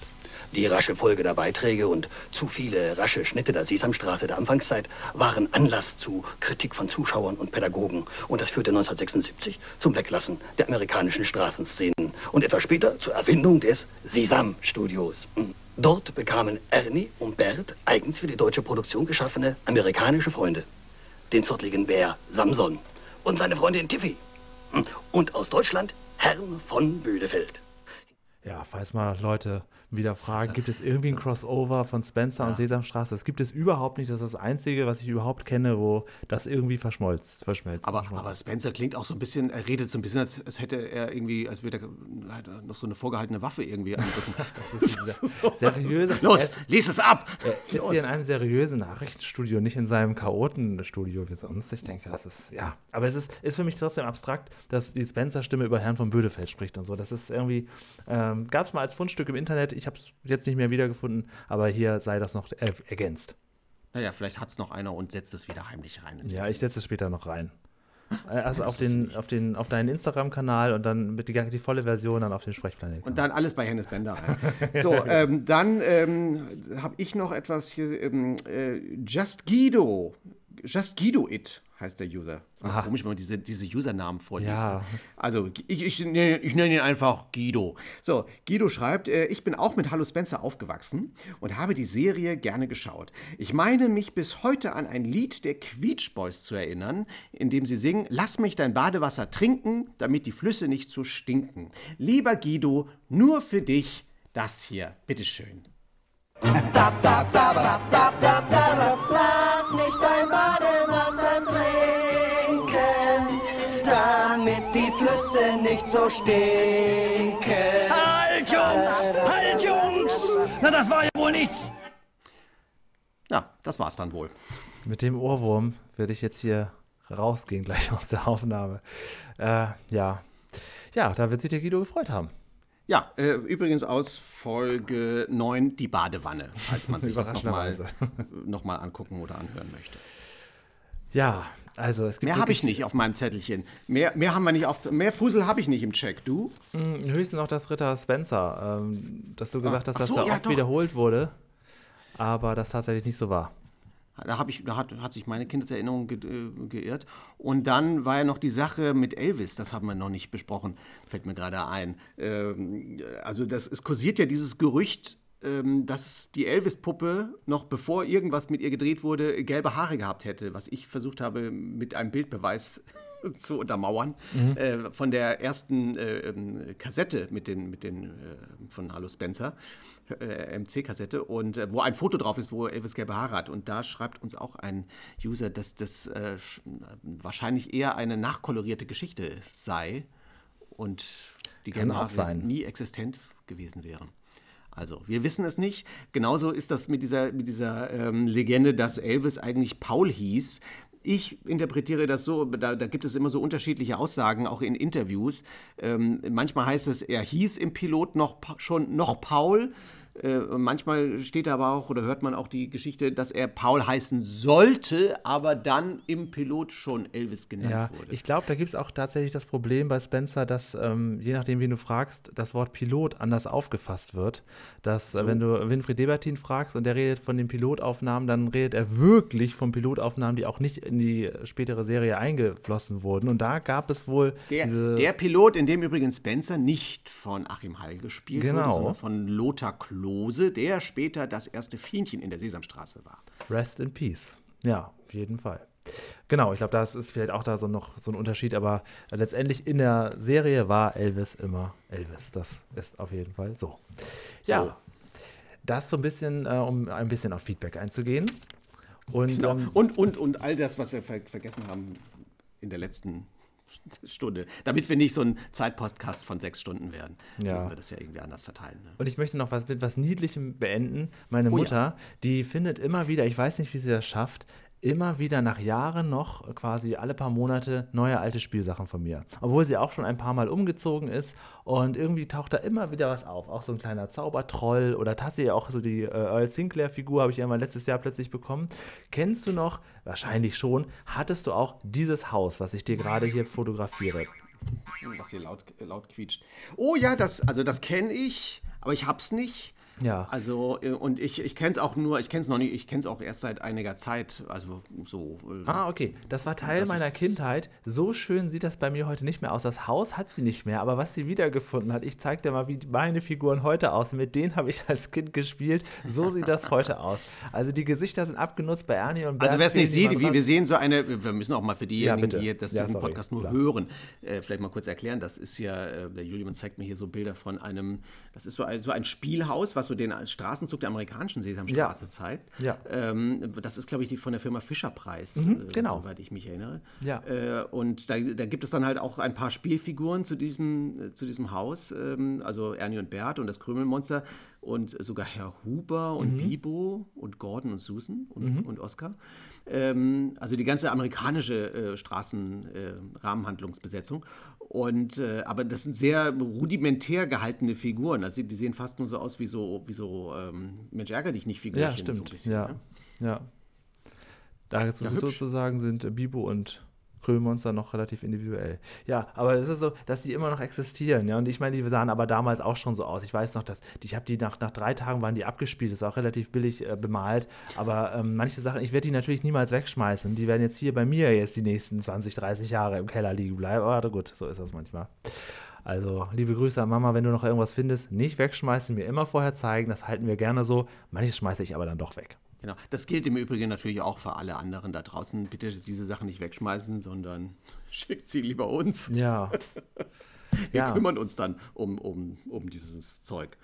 Die rasche Folge der Beiträge und zu viele rasche Schnitte der Sesamstraße der Anfangszeit waren Anlass zu Kritik von Zuschauern und Pädagogen. Und das führte 1976 zum Weglassen der amerikanischen Straßenszenen und etwas später zur Erfindung des Sesam-Studios. Hm. Dort bekamen Ernie und Bert eigens für die deutsche Produktion geschaffene amerikanische Freunde. Den zottligen Bär Samson und seine Freundin Tiffy. Hm. Und aus Deutschland Herrn von Bödefeld. Ja, falls mal Leute wieder fragen, gibt es irgendwie ein Crossover von Spencer und Sesamstraße? Das gibt es überhaupt nicht. Das ist das Einzige, was ich überhaupt kenne, wo das irgendwie verschmolzt, verschmelzt. Aber, verschmolzt. aber Spencer klingt auch so ein bisschen, er redet so ein bisschen, als, als hätte er irgendwie, als wäre er er noch so eine vorgehaltene Waffe irgendwie am Rücken. Das ist so- seriöse- Los, ist- lies es ab! Er ist hier in einem seriösen Nachrichtenstudio, nicht in seinem Chaotenstudio wie sonst. Ich denke, das ist, ja. Aber es ist, ist für mich trotzdem abstrakt, dass die Spencer-Stimme über Herrn von Bödefeld spricht und so. Das ist irgendwie, ähm, gab es mal als Fundstück im Internet. Ich habe es jetzt nicht mehr wiedergefunden, aber hier sei das noch er ergänzt. Naja, vielleicht hat es noch einer und setzt es wieder heimlich rein. Ja, ich setze es später noch rein. Äh, Also auf, den, auf, den, auf deinen Instagram-Kanal und dann mit die, die volle Version dann auf den Sprechplanet. Und dann alles bei Hennes Bender rein. So, ähm, dann ähm, habe ich noch etwas hier. Ähm, äh, Just Guido. Just Guido It heißt der User. Komisch, wenn man diese, diese Usernamen vorliest. Ja. Also, ich, ich, nenne- ich nenne ihn einfach Guido. So, Guido schreibt, äh, ich bin auch mit Hallo Spencer aufgewachsen und habe die Serie gerne geschaut. Ich meine, mich bis heute an ein Lied der Quietsch Boys zu erinnern, in dem sie singen, lass mich dein Badewasser trinken, damit die Flüsse nicht so stinken. Lieber Guido, nur für dich das hier. Bitteschön. Lass mich dein Badewasser trinken, damit die Flüsse nicht so stinken. Halt, Jungs! Halt, Jungs! Na, das war ja wohl nichts. Ja, das war's dann wohl. Mit dem Ohrwurm werde ich jetzt hier rausgehen gleich aus der Aufnahme. Äh, ja. Ja, da wird sich der Guido gefreut haben. Ja, äh, übrigens aus Folge 9 die Badewanne, falls man sich das nochmal noch mal angucken oder anhören möchte. Ja, also es gibt Mehr habe ich nicht auf meinem Zettelchen. Mehr, mehr haben wir nicht auf. Mehr Fusel habe ich nicht im Check. Du? Hm, Höchstens noch das Ritter Spencer, ähm, dass du gesagt hast, ach dass so, da ja, oft doch. wiederholt wurde, aber das tatsächlich nicht so war. Da, hab ich, da hat, hat sich meine Kindeserinnerung ge, äh, geirrt. Und dann war ja noch die Sache mit Elvis, das haben wir noch nicht besprochen, fällt mir gerade ein. Ähm, also das, es kursiert ja dieses Gerücht, ähm, dass die Elvis-Puppe noch bevor irgendwas mit ihr gedreht wurde, gelbe Haare gehabt hätte, was ich versucht habe mit einem Bildbeweis zu untermauern. Äh, von der ersten äh, ähm, Kassette mit den, mit den äh, von Hallo Spencer, äh, MC-Kassette, und äh, wo ein Foto drauf ist, wo Elvis gelbe Haare hat. Und da schreibt uns auch ein User, dass das äh, sch- wahrscheinlich eher eine nachkolorierte Geschichte sei und die gelben Haare nie existent gewesen wären. Also, wir wissen es nicht. Genauso ist das mit dieser, mit dieser ähm, Legende, dass Elvis eigentlich Paul hieß. Ich interpretiere das so, da, da gibt es immer so unterschiedliche Aussagen, auch in Interviews. Ähm, manchmal heißt es, er hieß im Pilot noch schon noch Paul. Äh, manchmal steht da aber auch oder hört man auch die Geschichte, dass er Paul heißen sollte, aber dann im Pilot schon Elvis genannt Ja, wurde. ich glaube, da gibt es auch tatsächlich das Problem bei Spencer, dass ähm, je nachdem, wen du fragst, das Wort Pilot anders aufgefasst wird. Dass, äh, wenn du Winfried Debertin fragst und der redet von den Pilotaufnahmen, dann redet er wirklich von Pilotaufnahmen, die auch nicht in die spätere Serie eingeflossen wurden. Und da gab es wohl Der, der Pilot, in dem übrigens Spencer nicht von Achim Heil gespielt Genau. wurde, sondern von Lothar Klose, der später das erste Fienchen in der Sesamstraße war. Rest in Peace. Ja, auf jeden Fall. Genau, ich glaube, das ist vielleicht auch da so noch so ein Unterschied, aber letztendlich in der Serie war Elvis immer Elvis. Das ist auf jeden Fall so. Ja, das so ein bisschen, äh, um ein bisschen auf Feedback einzugehen. Und Genau. ähm, Und, und, und all das, was wir ver vergessen haben in der letzten Stunde, damit wir nicht so ein Zeitpodcast von sechs Stunden werden, Ja. müssen wir das ja irgendwie anders verteilen. Ne? Und ich möchte noch was mit was Niedlichem beenden. Meine Oh ja. Mutter, die findet immer wieder, ich weiß nicht, wie sie das schafft, immer wieder nach Jahren noch quasi alle paar Monate neue alte Spielsachen von mir. Obwohl sie auch schon ein paar Mal umgezogen ist und irgendwie taucht da immer wieder was auf. Auch so ein kleiner Zaubertroll oder tatsächlich auch so die äh, Earl Sinclair-Figur habe ich irgendwann letztes Jahr plötzlich bekommen. Kennst du noch, wahrscheinlich schon, hattest du auch dieses Haus, was ich dir gerade hier fotografiere? Was hier laut, laut quietscht. Oh ja, das, also das kenne ich, aber ich hab's nicht. Ja. Also, äh, und ich, ich kenne es auch nur, ich kenne es noch nicht, ich kenne es auch erst seit einiger Zeit. Also so. äh, Ah, okay. Das war Teil meiner Kindheit. So schön sieht das bei mir heute nicht mehr aus. Das Haus hat sie nicht mehr, aber was sie wiedergefunden hat, ich zeig dir mal, wie meine Figuren heute aussehen. Mit denen habe ich als Kind gespielt. So sieht das heute aus. Also die Gesichter sind abgenutzt bei Ernie und Bert. Also wer es nicht sieht, wie wir sehen so eine, wir müssen auch mal für diejenigen, bitte. die das, Ja, diesen sorry, Podcast nur klar. hören, äh, vielleicht mal kurz erklären. Das ist ja, äh, der Julian zeigt mir hier so Bilder von einem, das ist so ein, so ein Spielhaus, was so den Straßenzug der amerikanischen Sesamstraße Ja. zeigt. Ja. Ähm, das ist, glaube ich, die von der Firma Fischer Preis, Mhm, äh, genau. soweit ich mich erinnere. Ja. Äh, und da, da gibt es dann halt auch ein paar Spielfiguren zu diesem, äh, zu diesem Haus, ähm, also Ernie und Bert und das Krümelmonster und sogar Herr Huber und Mhm. Bibo und Gordon und Susan und, und Oscar. Ähm, also die ganze amerikanische äh, Straßenrahmenhandlungsbesetzung. Und äh, aber das sind sehr rudimentär gehaltene Figuren. Also die sehen fast nur so aus wie so, wie so ähm, Mensch ärger dich nicht Figurchen. Ja, So stimmt. ein bisschen, ja. ne? ja. Da Ja, sozusagen sind äh, Bibo und Krümelmonster noch relativ individuell. Ja, aber es ist so, dass die immer noch existieren, ja. Und ich meine, die sahen aber damals auch schon so aus. Ich weiß noch, dass ich habe die nach, nach drei Tagen waren die abgespielt, ist auch relativ billig äh, bemalt. Aber ähm, manche Sachen, ich werde die natürlich niemals wegschmeißen. Die werden jetzt hier bei mir jetzt die nächsten 20, 30 Jahre im Keller liegen bleiben. Aber gut, so ist das manchmal. Also, liebe Grüße an Mama, wenn du noch irgendwas findest, nicht wegschmeißen, mir immer vorher zeigen, das halten wir gerne so. Manches schmeiße ich aber dann doch weg. Genau. Das gilt im Übrigen natürlich auch für alle anderen da draußen. Bitte diese Sachen nicht wegschmeißen, sondern schickt sie lieber uns. Ja. Wir ja. kümmern uns dann um, um, um dieses Zeug.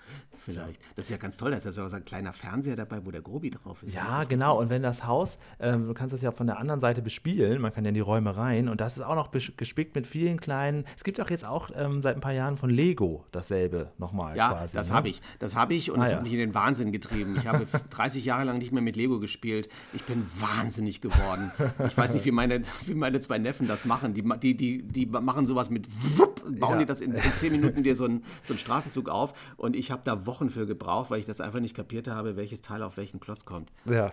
Vielleicht. Das ist ja ganz toll, da ist ja so ein kleiner Fernseher dabei, wo der Grobi drauf ist. Ja, genau. Und wenn das Haus, ähm, du kannst das ja von der anderen Seite bespielen, man kann ja in die Räume rein und das ist auch noch gespickt mit vielen kleinen. Es gibt auch jetzt auch ähm, seit ein paar Jahren von Lego dasselbe nochmal Ja, quasi. das ne? habe ich. Das habe ich und Ah, das ja. hat mich in den Wahnsinn getrieben. Ich habe 30 Jahre lang nicht mehr mit Lego gespielt. Ich bin wahnsinnig geworden. Ich weiß nicht, wie meine, wie meine zwei Neffen das machen. Die, die, die, die machen sowas mit wupp, bauen Ja. die das in, in 10 Minuten dir so einen, so einen Straßenzug auf. Und ich habe da Wochen für gebraucht, weil ich das einfach nicht kapiert habe, welches Teil auf welchen Klotz kommt. Ja.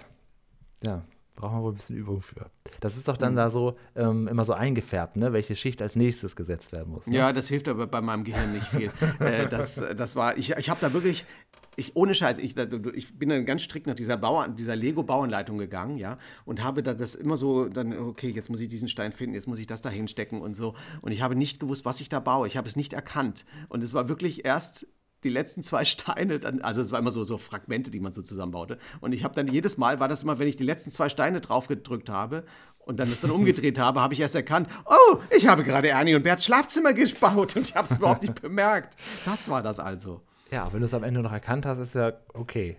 Ja. Brauchen wir wohl ein bisschen Übung für. Das ist doch dann da so ähm, immer so eingefärbt, ne? welche Schicht als nächstes gesetzt werden muss. Ne? Ja, das hilft aber bei meinem Gehirn nicht viel. äh, das, das war, ich, ich habe da wirklich, ich, ohne Scheiß, ich, ich bin dann ganz strikt nach dieser, Bauer, dieser Lego-Bauanleitung gegangen, ja, und habe da das immer so, dann, okay, jetzt muss ich diesen Stein finden, jetzt muss ich das da hinstecken und so. Und ich habe nicht gewusst, was ich da baue. Ich habe es nicht erkannt. Und es war wirklich erst die letzten zwei Steine, dann, also es war immer so, so Fragmente, die man so zusammenbaute. Und ich habe dann jedes Mal, war das immer, wenn ich die letzten zwei Steine drauf gedrückt habe und dann das dann umgedreht habe, habe ich erst erkannt, oh, ich habe gerade Ernie und Berts Schlafzimmer gebaut und ich habe es überhaupt nicht bemerkt. Das war das also. Ja, wenn du es am Ende noch erkannt hast, ist ja okay.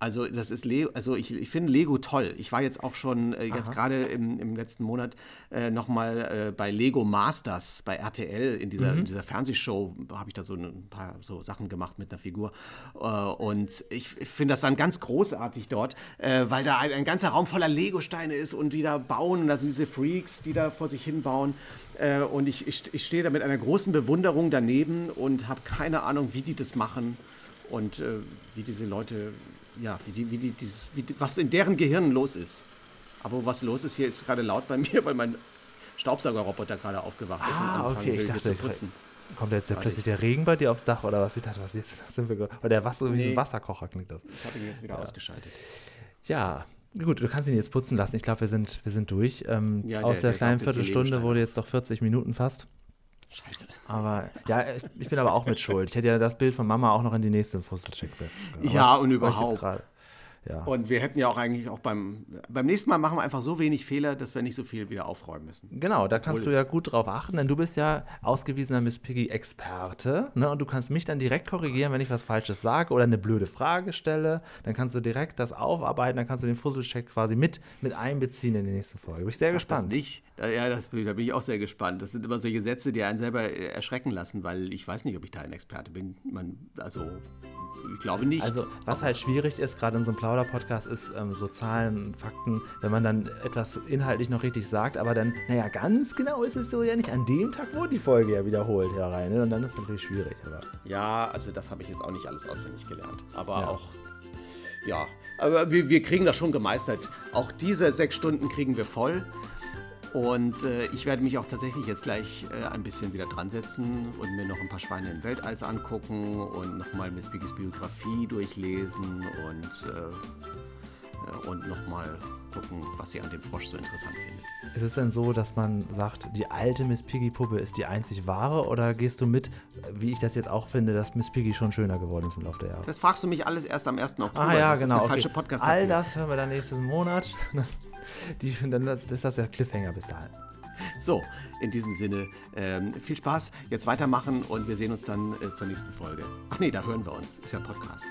Also das ist Lego, also ich, ich finde Lego toll. Ich war jetzt auch schon äh, jetzt gerade im, im letzten Monat äh, nochmal äh, bei Lego Masters bei RTL in dieser, in dieser Fernsehshow habe ich da so ein paar so Sachen gemacht mit einer Figur. Äh, und ich finde das dann ganz großartig dort, äh, weil da ein, ein ganzer Raum voller Lego-Steine ist und die da bauen. Und also diese Freaks, die da vor sich hin bauen äh, und ich, ich, ich stehe da mit einer großen Bewunderung daneben und habe keine Ahnung, wie die das machen und äh, wie diese Leute, ja, wie die, wie die, dieses, wie die, was in deren Gehirn los ist. Aber was los ist hier, ist gerade laut bei mir, weil mein Staubsaugerroboter gerade aufgewacht ist Ah, und okay, ich dachte, zu putzen. kommt jetzt Warte, plötzlich der Regen bei dir aufs Dach oder was? Ich dachte, was jetzt sind wir oder der Wasser, wie so ein Nee. Wasserkocher klingt das. Ich habe ihn jetzt wieder ausgeschaltet. Ja, gut, du kannst ihn jetzt putzen lassen. Ich glaube, wir sind, wir sind durch. Ähm, Ja, aus der- der, der kleinen Viertelstunde wurde jetzt doch 40 Minuten fast. Scheiße. Aber ja, ich bin aber auch mit Schuld. Ich hätte ja das Bild von Mama auch noch in die nächste Fusselcheck Ja, und überhaupt. Ja. Und wir hätten ja auch eigentlich auch beim, beim nächsten Mal machen wir einfach so wenig Fehler, dass wir nicht so viel wieder aufräumen müssen. Genau, da kannst Obwohl- du ja gut drauf achten, denn du bist ja ausgewiesener Miss Piggy-Experte. Ne? Und du kannst mich dann direkt korrigieren, wenn ich was Falsches sage oder eine blöde Frage stelle. Dann kannst du direkt das aufarbeiten, dann kannst du den Fusselcheck quasi mit, mit einbeziehen in die nächste Folge. Bin ich sehr Sag Das gespannt. nicht. Ja, das, da bin ich auch sehr gespannt. Das sind immer solche Sätze, die einen selber äh, erschrecken lassen, weil ich weiß nicht, ob ich da ein Experte bin. Man, also, ich glaube nicht. Also, was halt schwierig ist, gerade in so einem Plauder-Podcast, ist ähm, so Zahlen, Fakten, wenn man dann etwas inhaltlich noch richtig sagt, aber dann, naja, ganz genau ist es so ja nicht. An dem Tag wurde die Folge ja wiederholt herein. Ne? Und dann ist es natürlich schwierig. Aber Ja, also das habe ich jetzt auch nicht alles auswendig gelernt. Aber Ja. auch, ja, aber wir, wir kriegen das schon gemeistert. Auch diese sechs Stunden kriegen wir voll. Und äh, ich werde mich auch tatsächlich jetzt gleich äh, ein bisschen wieder dran setzen und mir noch ein paar Schweine im Weltalls angucken und nochmal Miss Piggy's Biografie durchlesen und, äh, äh, und nochmal gucken, was sie an dem Frosch so interessant findet. ist es denn so, dass man sagt, die alte Miss Piggy-Puppe ist die einzig wahre? Oder gehst du mit, wie ich das jetzt auch finde, dass Miss Piggy schon schöner geworden ist im Laufe der Jahre? Das fragst du mich alles erst am 1. Oktober. Ah ja, das genau. ist der okay. falsche Podcast All dafür. das hören wir dann nächsten Monat. Die, dann ist das der Cliffhanger bis dahin. So, in diesem Sinne, ähm, viel Spaß, jetzt weitermachen und wir sehen uns dann äh, zur nächsten Folge. Ach nee, da hören wir uns. Ist ja ein Podcast.